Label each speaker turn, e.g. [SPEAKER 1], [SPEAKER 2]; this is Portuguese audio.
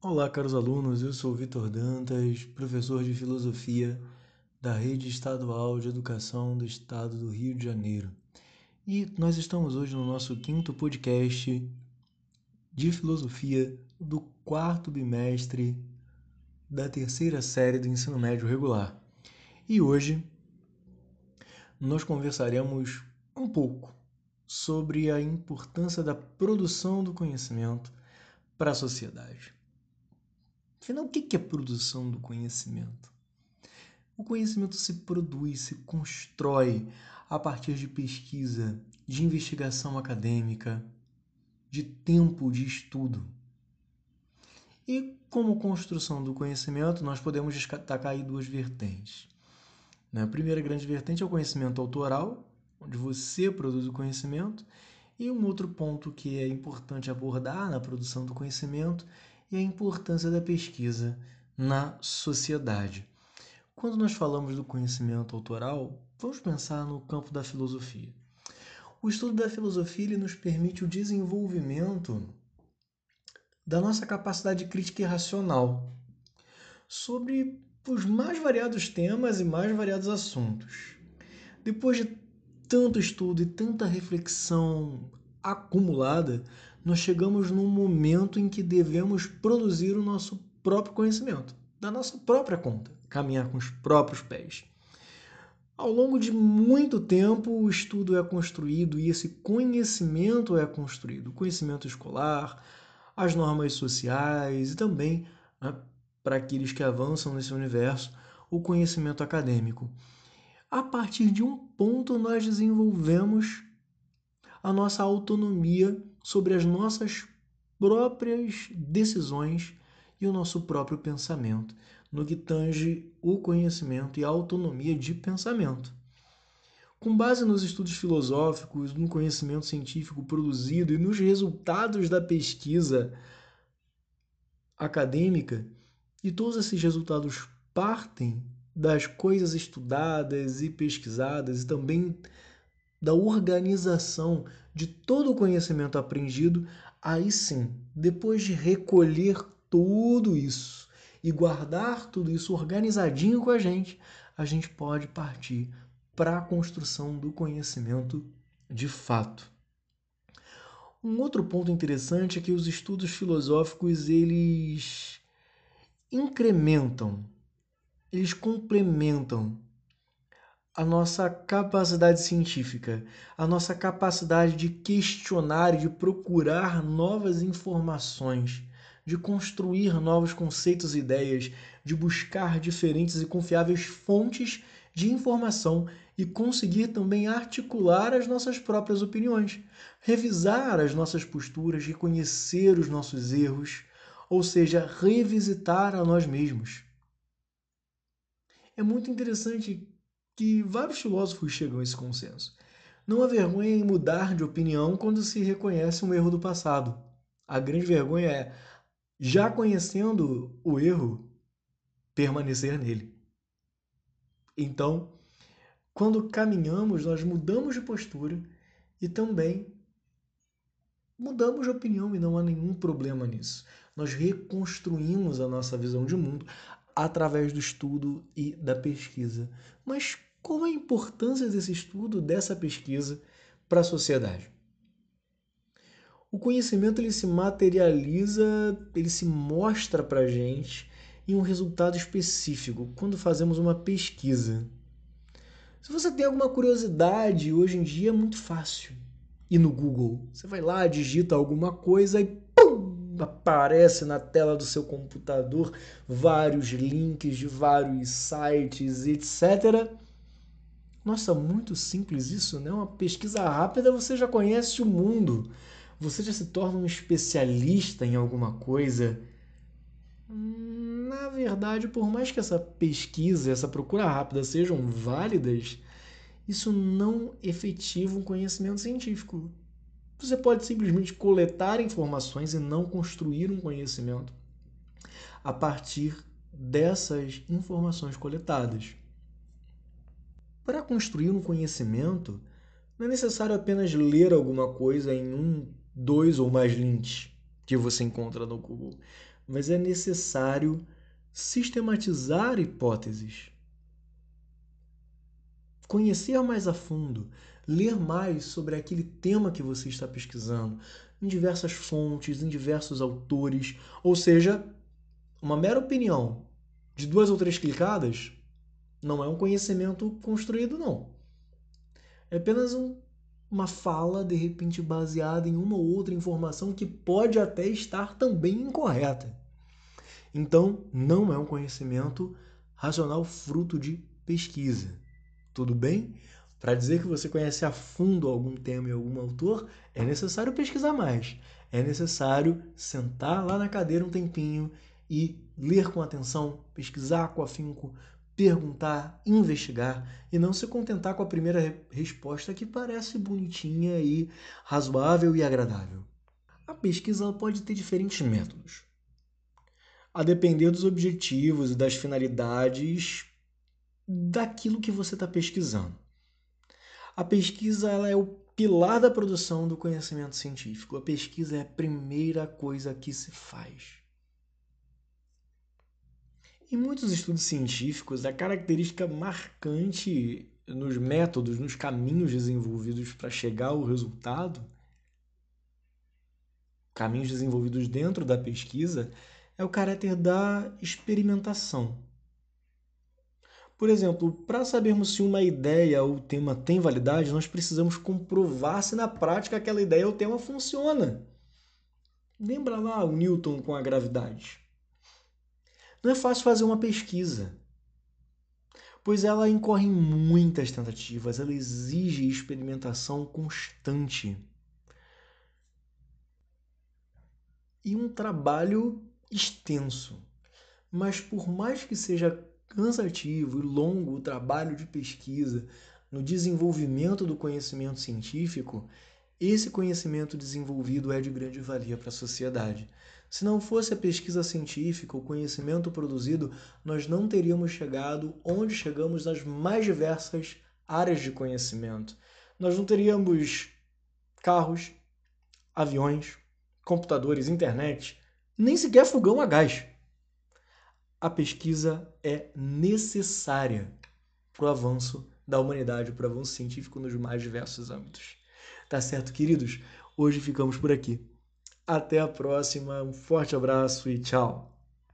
[SPEAKER 1] Olá, caros alunos, eu sou Vitor Dantas, professor de Filosofia da Rede Estadual de Educação do Estado do Rio de Janeiro. E nós estamos hoje no nosso quinto podcast de Filosofia do quarto bimestre da terceira série do ensino médio regular. E hoje nós conversaremos um pouco sobre a importância da produção do conhecimento para a sociedade. Afinal, o que é produção do conhecimento? O conhecimento se produz, se constrói a partir de pesquisa, de investigação acadêmica, de tempo de estudo. E como construção do conhecimento, nós podemos destacar aí duas vertentes. A primeira grande vertente é o conhecimento autoral, onde você produz o conhecimento, e um outro ponto que é importante abordar na produção do conhecimento e a importância da pesquisa na sociedade. Quando nós falamos do conhecimento autoral, vamos pensar no campo da filosofia. O estudo da filosofia nos permite o desenvolvimento da nossa capacidade crítica e racional sobre os mais variados temas e mais variados assuntos. Depois de tanto estudo e tanta reflexão acumulada, nós chegamos num momento em que devemos produzir o nosso próprio conhecimento, da nossa própria conta, caminhar com os próprios pés. Ao longo de muito tempo, o estudo é construído e esse conhecimento é construído. O conhecimento escolar, as normas sociais e também, né, para aqueles que avançam nesse universo, o conhecimento acadêmico. A partir de um ponto, nós desenvolvemos a nossa autonomia sobre as nossas próprias decisões e o nosso próprio pensamento, no que tange o conhecimento e a autonomia de pensamento. Com base nos estudos filosóficos, no conhecimento científico produzido e nos resultados da pesquisa acadêmica, e todos esses resultados partem das coisas estudadas e pesquisadas e também da organização de todo o conhecimento aprendido, aí sim, depois de recolher tudo isso e guardar tudo isso organizadinho com a gente, a gente pode partir para a construção do conhecimento de fato. Um outro ponto interessante é que os estudos filosóficos eles incrementam, eles complementam a nossa capacidade científica, a nossa capacidade de questionar e de procurar novas informações, de construir novos conceitos e ideias, de buscar diferentes e confiáveis fontes de informação e conseguir também articular as nossas próprias opiniões, revisar as nossas posturas, reconhecer os nossos erros, ou seja, revisitar a nós mesmos. É muito interessante que vários filósofos chegam a esse consenso. Não há vergonha em mudar de opinião quando se reconhece um erro do passado. A grande vergonha é, já conhecendo o erro, permanecer nele. Então, quando caminhamos, nós mudamos de postura e também mudamos de opinião e não há nenhum problema nisso. Nós reconstruímos a nossa visão de mundo através do estudo e da pesquisa. Mas qual a importância desse estudo, dessa pesquisa para a sociedade? O conhecimento ele se materializa, ele se mostra para a gente em um resultado específico quando fazemos uma pesquisa. Se você tem alguma curiosidade, hoje em dia é muito fácil ir no Google. Você vai lá, digita alguma coisa e pum, aparece na tela do seu computador vários links de vários sites, etc. Nossa, muito simples isso, né? Uma pesquisa rápida, você já conhece o mundo. Você já se torna um especialista em alguma coisa. Na verdade, por mais que essa pesquisa, essa procura rápida sejam válidas, isso não efetiva um conhecimento científico. Você pode simplesmente coletar informações e não construir um conhecimento a partir dessas informações coletadas. Para construir um conhecimento, não é necessário apenas ler alguma coisa em um, dois ou mais links que você encontra no Google. mas é necessário sistematizar hipóteses, conhecer mais a fundo, ler mais sobre aquele tema que você está pesquisando, em diversas fontes, em diversos autores, ou seja, uma mera opinião de duas ou três clicadas não é um conhecimento construído, não. É apenas um, uma fala, de repente, baseada em uma ou outra informação que pode até estar também incorreta. Então, não é um conhecimento racional fruto de pesquisa. Tudo bem? Para dizer que você conhece a fundo algum tema e algum autor, é necessário pesquisar mais. É necessário sentar lá na cadeira um tempinho e ler com atenção, pesquisar com afinco, perguntar, investigar e não se contentar com a primeira resposta que parece bonitinha e razoável e agradável. A pesquisa pode ter diferentes métodos, a depender dos objetivos e das finalidades daquilo que você está pesquisando. A pesquisa ela é o pilar da produção do conhecimento científico. A pesquisa é a primeira coisa que se faz. Em muitos estudos científicos, a característica marcante nos métodos, nos caminhos desenvolvidos para chegar ao resultado, caminhos desenvolvidos dentro da pesquisa, é o caráter da experimentação. Por exemplo, para sabermos se uma ideia ou tema tem validade, nós precisamos comprovar se na prática aquela ideia ou tema funciona. Lembra lá o Newton com a gravidade? Não é fácil fazer uma pesquisa, pois ela incorre em muitas tentativas, ela exige experimentação constante. E um trabalho extenso. Mas por mais que seja cansativo e longo o trabalho de pesquisa no desenvolvimento do conhecimento científico, esse conhecimento desenvolvido é de grande valia para a sociedade. Se não fosse a pesquisa científica, o conhecimento produzido, nós não teríamos chegado onde chegamos nas mais diversas áreas de conhecimento. Nós não teríamos carros, aviões, computadores, internet, nem sequer fogão a gás a pesquisa é necessária para o avanço da humanidade, para o avanço científico nos mais diversos âmbitos. Tá certo, queridos? Hoje ficamos por aqui. Até a próxima, um forte abraço e tchau!